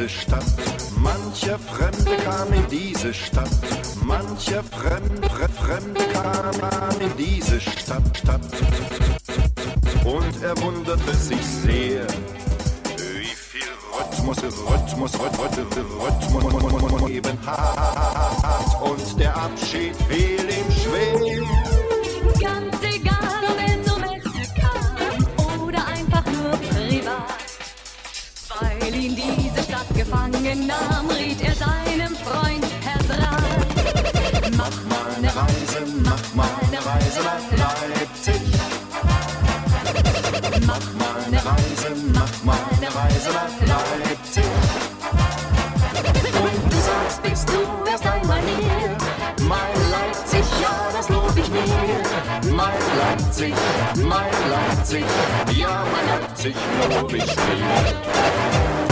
diese Stadt. Mancher Fremde kam in diese Stadt. Mancher Fremde, Fremde kam in diese Stadt, Stadt. Und er wunderte sich sehr, wie viel Rhythmus, Rhythmus, Rhythmus, Rhythmus eben hat. Und der Abschied fiel ihm schwer. Gefangen nahm, riet er seinem Freund Herr Draht. Mach mal eine Reise, mach mal eine Reise nach Leipzig. Mach mal eine Reise, mach mal eine Reise nach Leipzig. Und du sagst, bist du erst einmal hier. Mein Leipzig, ja, das lob ich mir. Mein Leipzig, mein Leipzig, ja, mein Leipzig lob ich mir.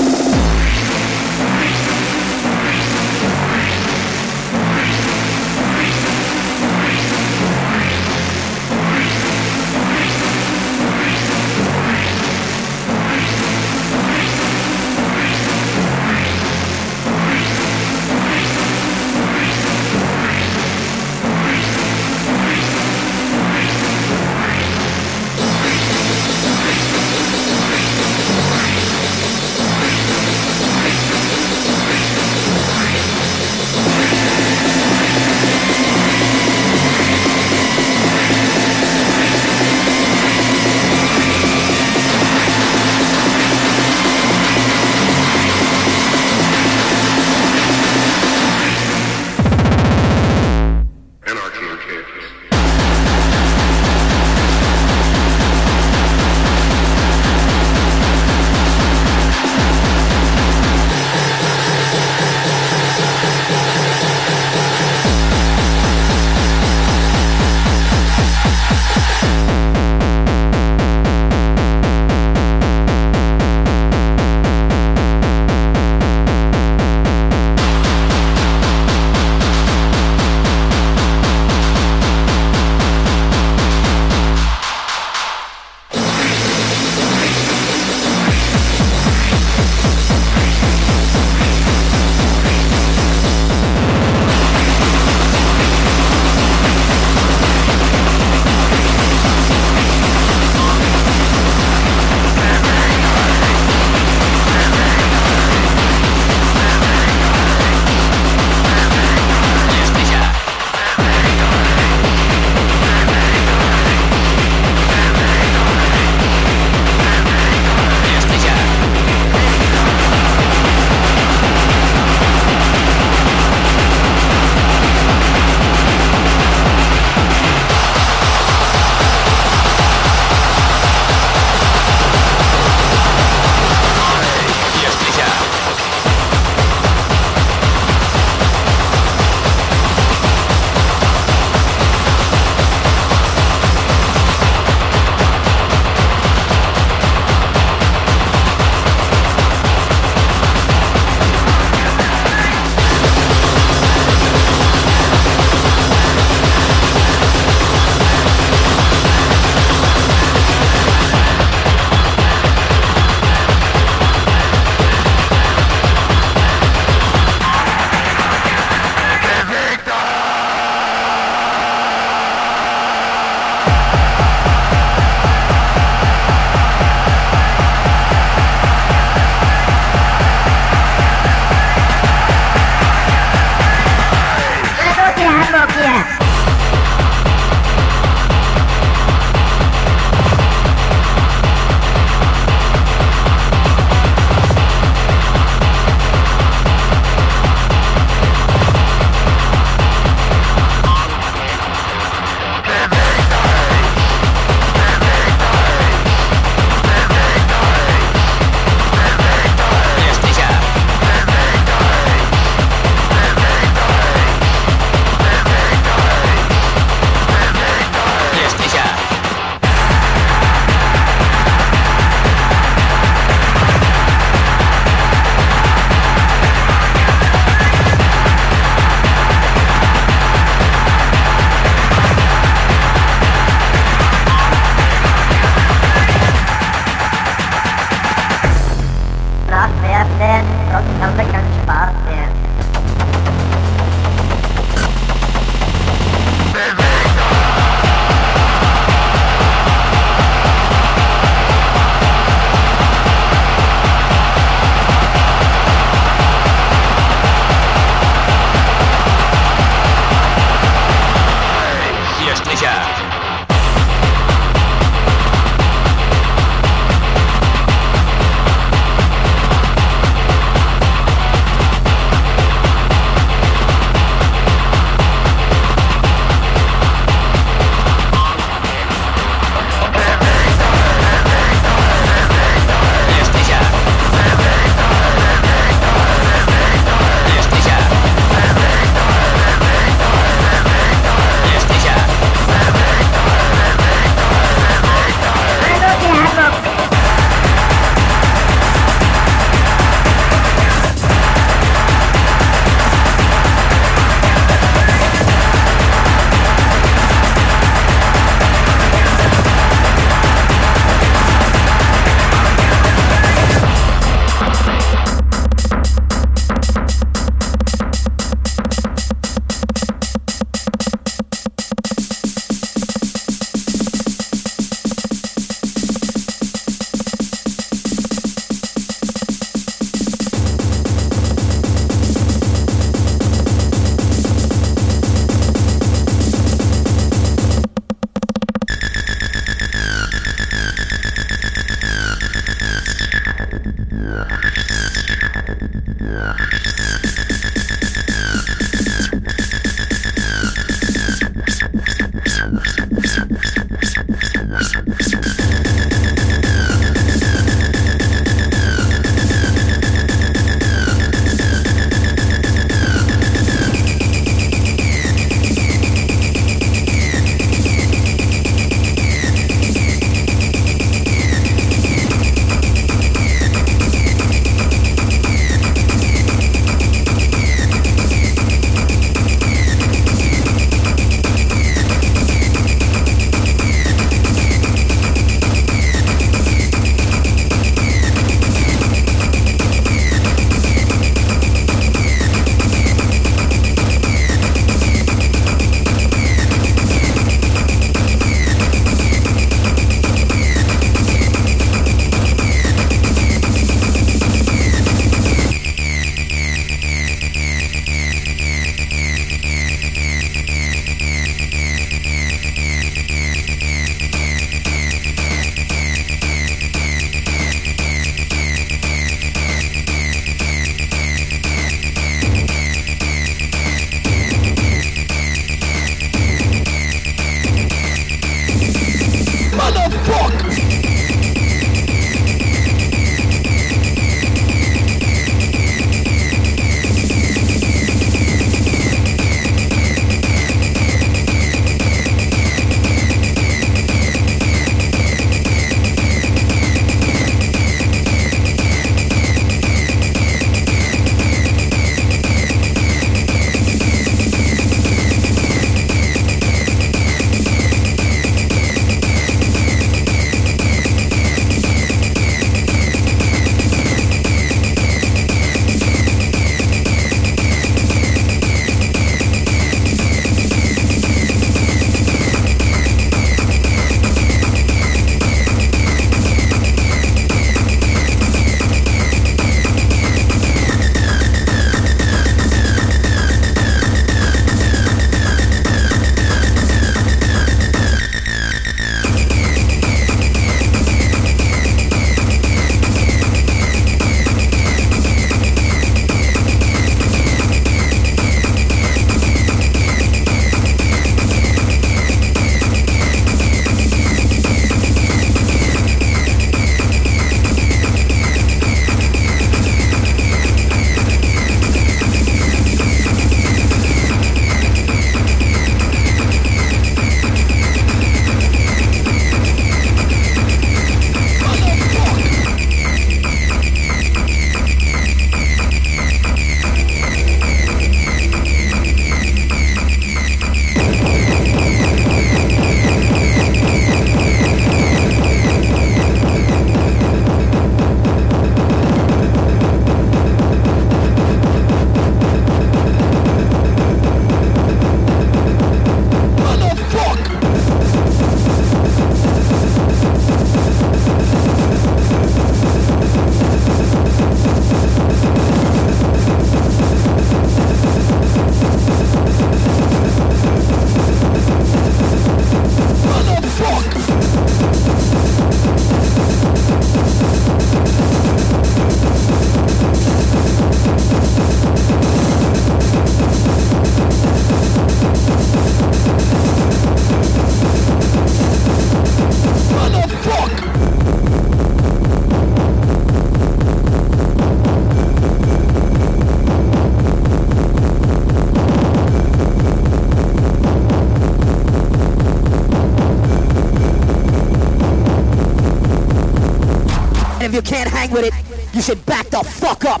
Hang with it, you should back the fuck up.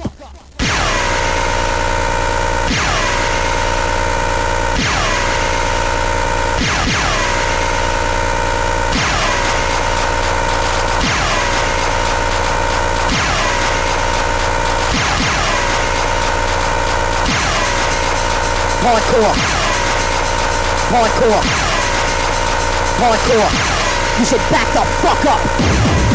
Hardcore. Hardcore. Hardcore. You should back the fuck up.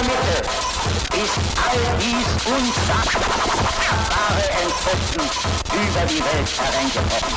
Unserer Mitte ist all dies unsagbare Entsetzen über die Welt hereingebrochen.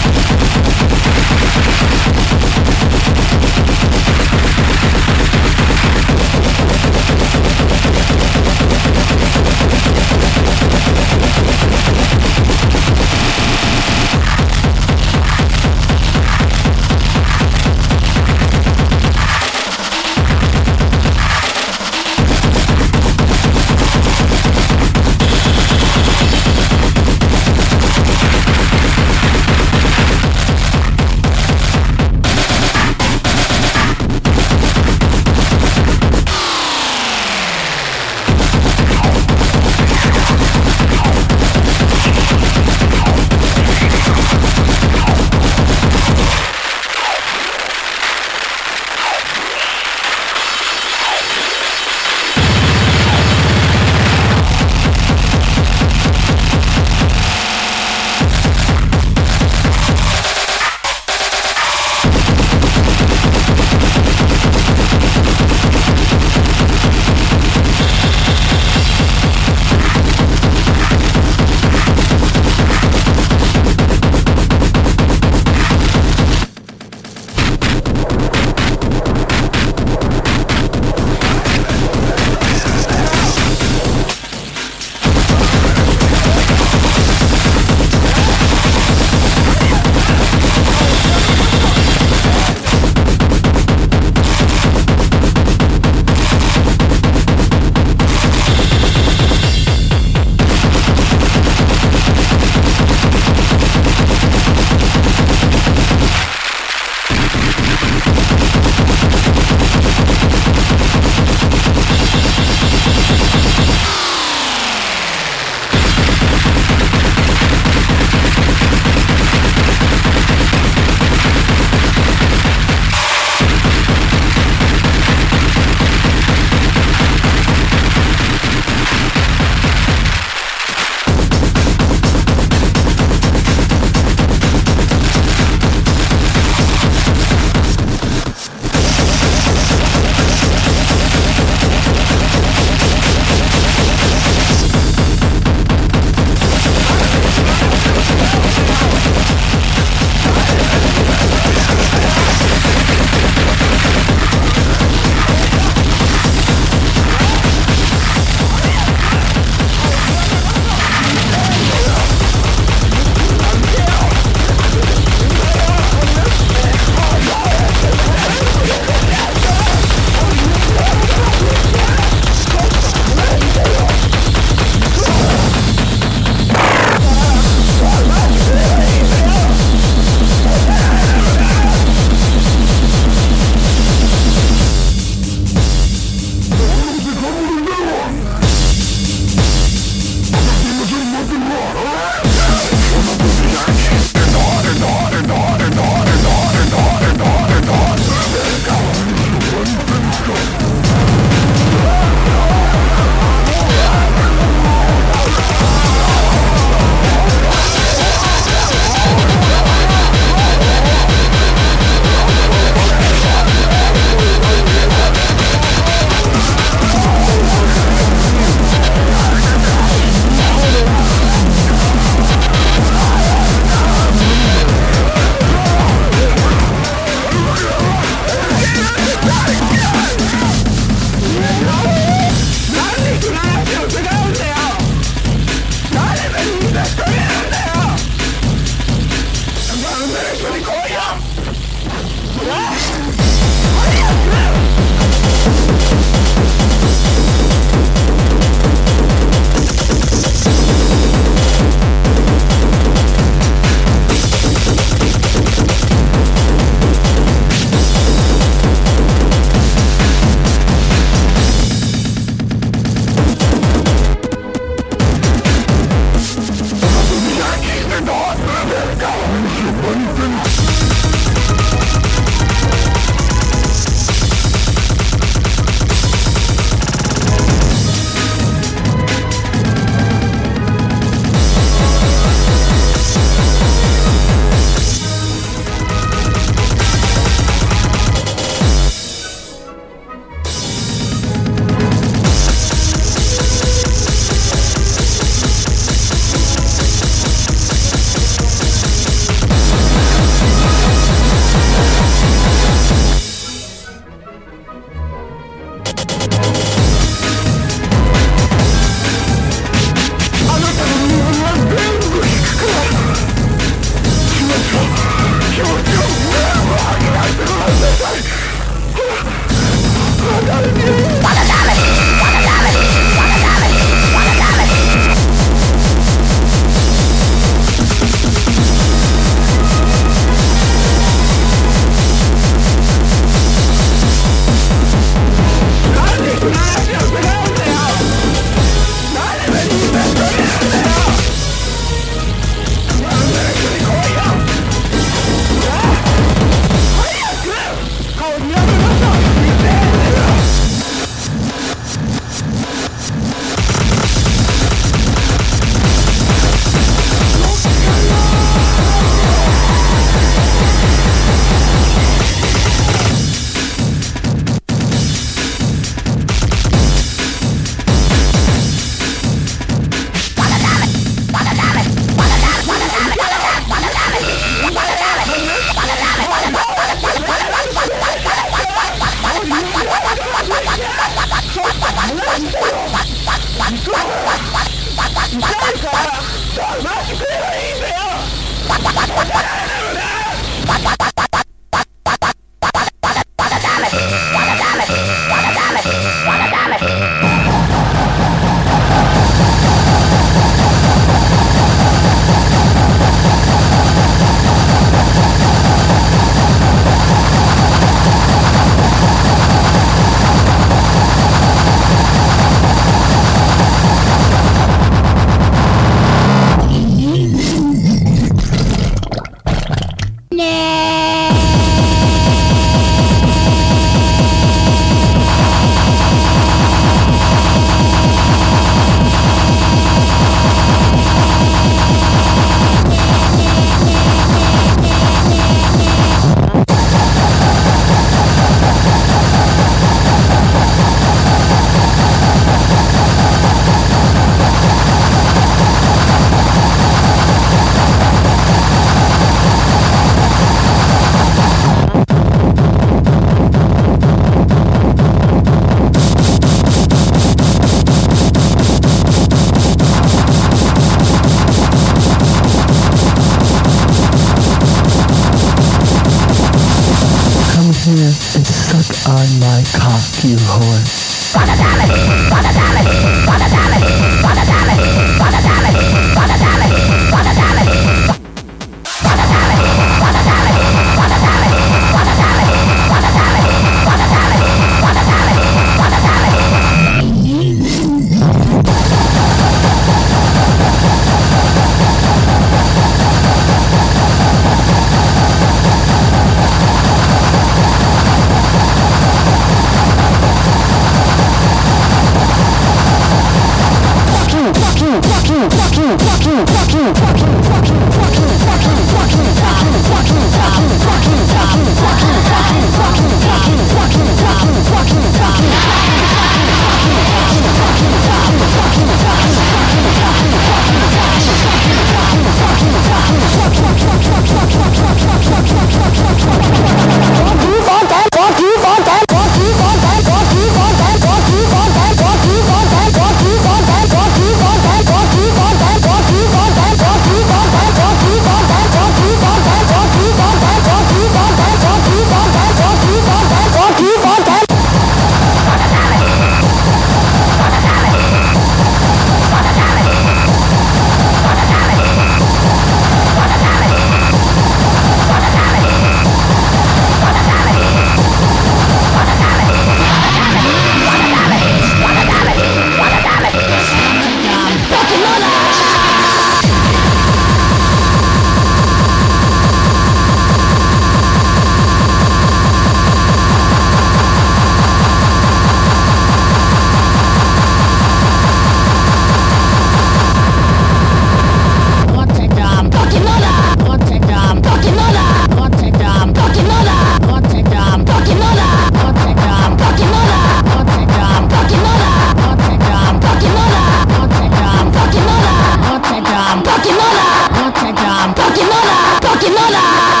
Akinola.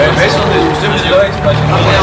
Ouais, mais sur des deuxièmes, je dirais, c'est pas une première.